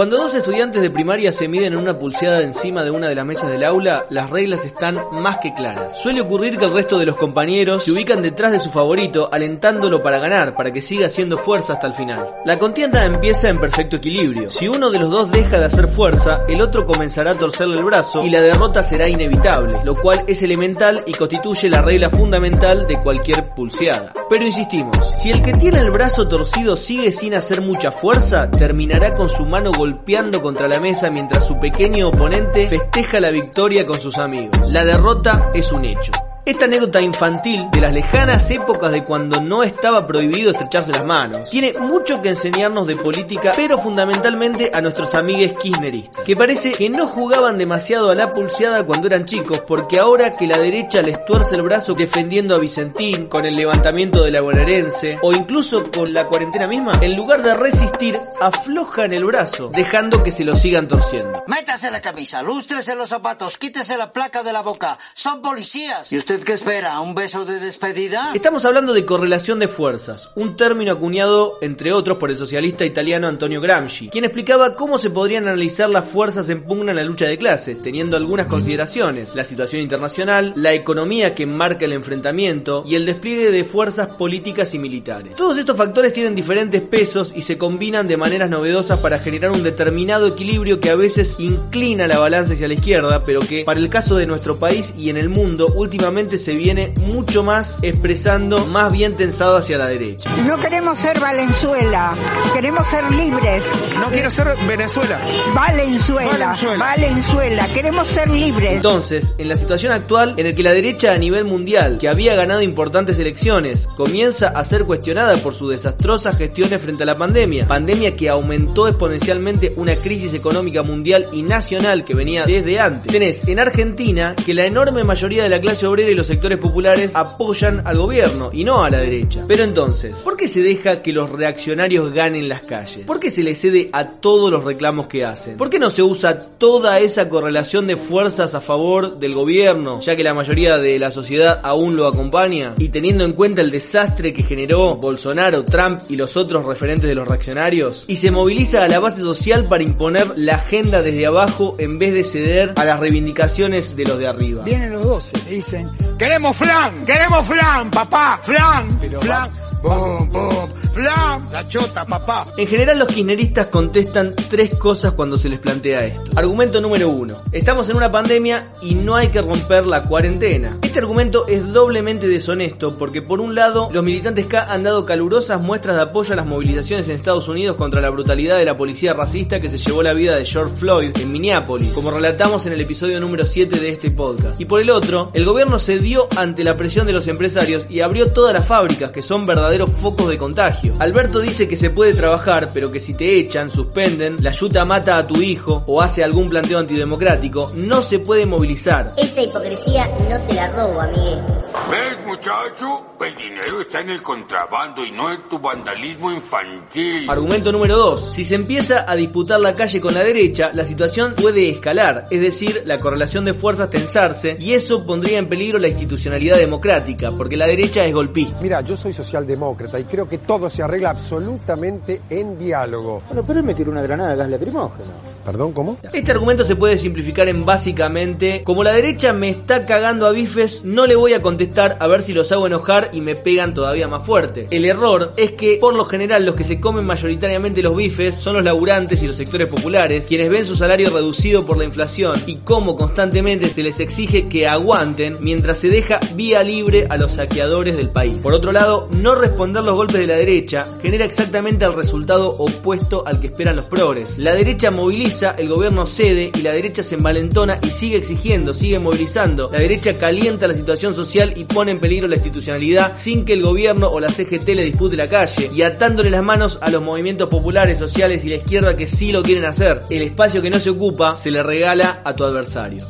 Cuando dos estudiantes de primaria se miden en una pulseada encima de una de las mesas del aula, las reglas están más que claras. Suele ocurrir que el resto de los compañeros se ubican detrás de su favorito, alentándolo para ganar, para que siga haciendo fuerza hasta el final. La contienda empieza en perfecto equilibrio. Si uno de los dos deja de hacer fuerza, el otro comenzará a torcerle el brazo y la derrota será inevitable, lo cual es elemental y constituye la regla fundamental de cualquier pulseada. Pero insistimos, si el que tiene el brazo torcido sigue sin hacer mucha fuerza, terminará con su mano golpeando contra la mesa mientras su pequeño oponente festeja la victoria con sus amigos. La derrota es un hecho. Esta anécdota infantil de las lejanas épocas de cuando no estaba prohibido estrecharse las manos tiene mucho que enseñarnos de política, pero fundamentalmente a nuestros amigues kirchneristas, que parece que no jugaban demasiado a la pulseada cuando eran chicos, porque ahora que la derecha les tuerce el brazo defendiendo a Vicentín, con el levantamiento de la bonaerense, o incluso con la cuarentena misma, en lugar de resistir, aflojan el brazo, dejando que se lo sigan torciendo. Métase la camisa, lústrese los zapatos, quítese la placa de la boca. Son policías. ¿Y usted qué espera? ¿Un beso de despedida? Estamos hablando de correlación de fuerzas, un término acuñado, entre otros, por el socialista italiano Antonio Gramsci, quien explicaba cómo se podrían analizar las fuerzas en pugna en la lucha de clases, teniendo algunas consideraciones, la situación internacional, la economía que marca el enfrentamiento y el despliegue de fuerzas políticas y militares. Todos estos factores tienen diferentes pesos y se combinan de maneras novedosas para generar un determinado equilibrio que a veces inclina la balanza hacia la izquierda, pero que para el caso de nuestro país y en el mundo últimamente se viene mucho más expresando más bien tensado hacia la derecha. No queremos ser Valenzuela, queremos ser libres. No quiero ser Venezuela. Valenzuela, Valenzuela. Valenzuela, queremos ser libres. Entonces, en la situación actual en el que la derecha a nivel mundial, que había ganado importantes elecciones, comienza a ser cuestionada por sus desastrosas gestiones frente a la pandemia, pandemia que aumentó exponencialmente una crisis económica mundial y nacional que venía desde antes. Tenés en Argentina que la enorme mayoría de la clase obrera los sectores populares apoyan al gobierno y no a la derecha. Pero entonces, ¿por qué se deja que los reaccionarios ganen las calles? ¿Por qué se les cede a todos los reclamos que hacen? ¿Por qué no se usa toda esa correlación de fuerzas a favor del gobierno, ya que la mayoría de la sociedad aún lo acompaña? Y teniendo en cuenta el desastre que generó Bolsonaro, Trump y los otros referentes de los reaccionarios, y se moviliza a la base social para imponer la agenda desde abajo en vez de ceder a las reivindicaciones de los de arriba. Vienen los 12, le dicen, Queremos flan, queremos flan, papá, flan, flan, boom, boom, flan, la chota, papá. En general los kirchneristas contestan tres cosas cuando se les plantea esto. Argumento número uno. Estamos en una pandemia y no hay que romper la cuarentena. Este argumento es doblemente deshonesto porque por un lado los militantes K han dado calurosas muestras de apoyo a las movilizaciones en Estados Unidos contra la brutalidad de la policía racista que se llevó la vida de George Floyd en Minneapolis, como relatamos en el episodio número 7 de este podcast. Y por el otro, el gobierno cedió ante la presión de los empresarios y abrió todas las fábricas que son verdaderos focos de contagio. Alberto dice que se puede trabajar, pero que si te echan, suspenden, la yuta mata a tu hijo o hace algún planteo antidemocrático, no se puede movilizar. Esa hipocresía no te la robo. ¿Ves, muchacho? El dinero está en el contrabando y no en tu vandalismo infantil. Argumento número 2. Si se empieza a disputar la calle con la derecha, la situación puede escalar, es decir, la correlación de fuerzas tensarse, y eso pondría en peligro la institucionalidad democrática, porque la derecha es golpista. Mira, yo soy socialdemócrata y creo que todo se arregla absolutamente en diálogo. Bueno, pero él me tiró una granada de gas lacrimógeno. ¿Perdón, cómo? Este argumento se puede simplificar en básicamente, como la derecha me está cagando a bifes, no le voy a contestar a ver si los hago enojar y me pegan todavía más fuerte. El error es que, por lo general, los que se comen mayoritariamente los bifes son los laburantes y los sectores populares, quienes ven su salario reducido por la inflación y cómo constantemente se les exige que aguanten mientras se deja vía libre a los saqueadores del país. Por otro lado, no responder los golpes de la derecha genera exactamente el resultado opuesto al que esperan los progres. La derecha moviliza, el gobierno cede y la derecha se envalentona y sigue exigiendo, sigue movilizando. La derecha calienta la situación social y pone en peligro la institucionalidad sin que el gobierno o la CGT le dispute la calle y atándole las manos a los movimientos populares, sociales y la izquierda que sí lo quieren hacer. El espacio que no se ocupa se le regala a tu adversario.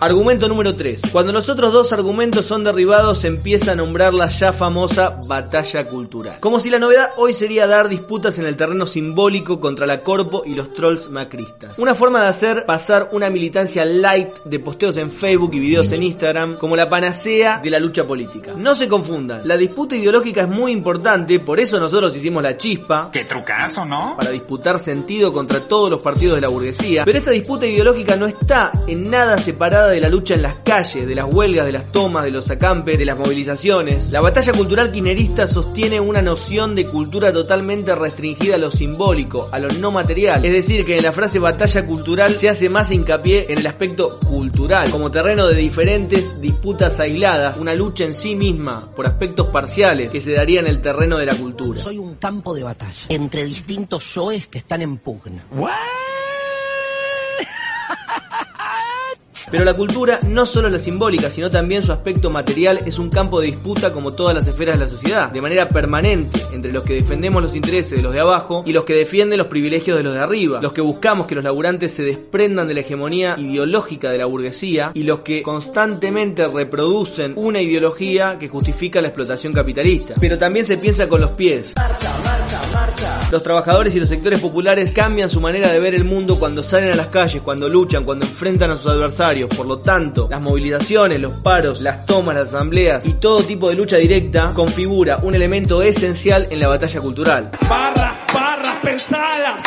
Argumento número 3. Cuando los otros dos argumentos son derribados, se empieza a nombrar la ya famosa batalla cultural. Como si la novedad hoy sería dar disputas en el terreno simbólico contra la Y los trolls macristas. Una forma de hacer pasar una militancia light de posteos en Facebook y videos en Instagram como la panacea de la lucha política. No se confundan, la disputa ideológica es muy importante, por eso nosotros hicimos la chispa. Qué trucazo, ¿no? Para disputar sentido contra todos los partidos de la burguesía. Pero esta disputa ideológica no está en nada separada de la lucha en las calles, de las huelgas, de las tomas, de los acampes, de las movilizaciones. La batalla cultural quinerista sostiene una noción de cultura totalmente restringida a lo simbólico, a lo no material. Es decir, que en la frase batalla cultural se hace más hincapié en el aspecto cultural, como terreno de diferentes disputas aisladas, una lucha en sí misma por aspectos parciales que se daría en el terreno de la cultura. Soy un campo de batalla entre distintos yoes que están en pugna. Pero la cultura, no solo la simbólica, sino también su aspecto material, es un campo de disputa como todas las esferas de la sociedad, de manera permanente, entre los que defendemos los intereses de los de abajo y los que defienden los privilegios de los de arriba, los que buscamos que los laburantes se desprendan de la hegemonía ideológica de la burguesía y los que constantemente reproducen una ideología que justifica la explotación capitalista. Pero también se piensa con los pies. Los trabajadores y los sectores populares cambian su manera de ver el mundo cuando salen a las calles, cuando luchan, cuando enfrentan a sus adversarios. Por lo tanto, las movilizaciones, los paros, las tomas, las asambleas y todo tipo de lucha directa configura un elemento esencial en la batalla cultural. Barras, barras pensadas.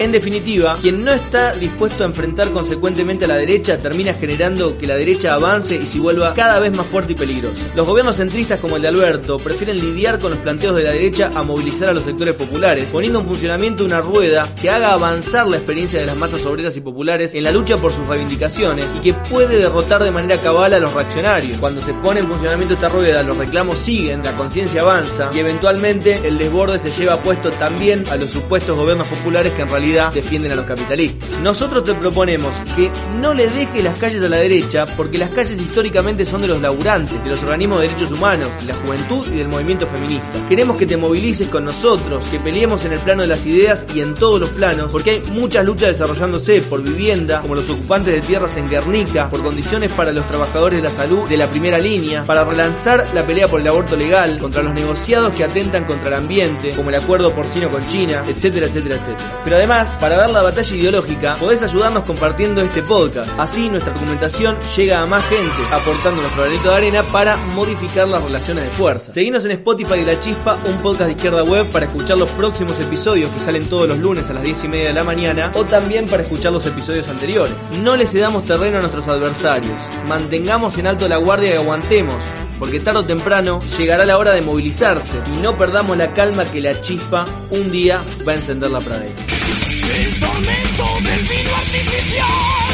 En definitiva, quien no está dispuesto a enfrentar consecuentemente a la derecha termina generando que la derecha avance y se vuelva cada vez más fuerte y peligrosa. Los gobiernos centristas como el de Alberto prefieren lidiar con los planteos de la derecha a movilizar a los sectores populares, poniendo en funcionamiento una rueda que haga avanzar la experiencia de las masas obreras y populares en la lucha por sus reivindicaciones y que puede derrotar de manera cabal a los reaccionarios. Cuando se pone en funcionamiento esta rueda, los reclamos siguen, la conciencia avanza y eventualmente el desborde se lleva puesto también a los supuestos gobiernos populares que en realidad defienden a los capitalistas. Nosotros te proponemos que no le dejes las calles a la derecha porque las calles históricamente son de los laburantes, de los organismos de derechos humanos, de la juventud y del movimiento feminista. Queremos que te movilices con nosotros, que peleemos en el plano de las ideas y en todos los planos, porque hay muchas luchas desarrollándose por vivienda, como los ocupantes de tierras en Guernica, por condiciones para los trabajadores de la salud de la primera línea, para relanzar la pelea por el aborto legal, contra los negociados que atentan contra el ambiente, como el acuerdo porcino con China, etcétera, etcétera, etcétera. Pero además, para dar la batalla ideológica, podés ayudarnos compartiendo este podcast. Así nuestra argumentación llega a más gente, aportando nuestro granito de arena para modificar las relaciones de fuerza. Seguinos en Spotify de La Chispa, un podcast de izquierda web para escuchar los próximos episodios que salen todos los lunes a las 10 y media de la mañana o también para escuchar los episodios anteriores. No le cedamos terreno a nuestros adversarios. Mantengamos en alto la guardia y aguantemos porque tarde o temprano llegará la hora de movilizarse y no perdamos la calma que la chispa un día va a encender la pradera. El tormento del vino artificial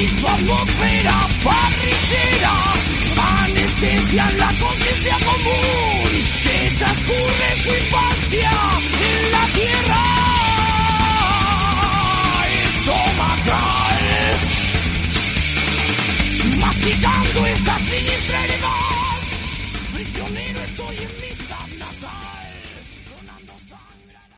y su atmósfera parrillera anestesian la conciencia común que transcurre su infancia en la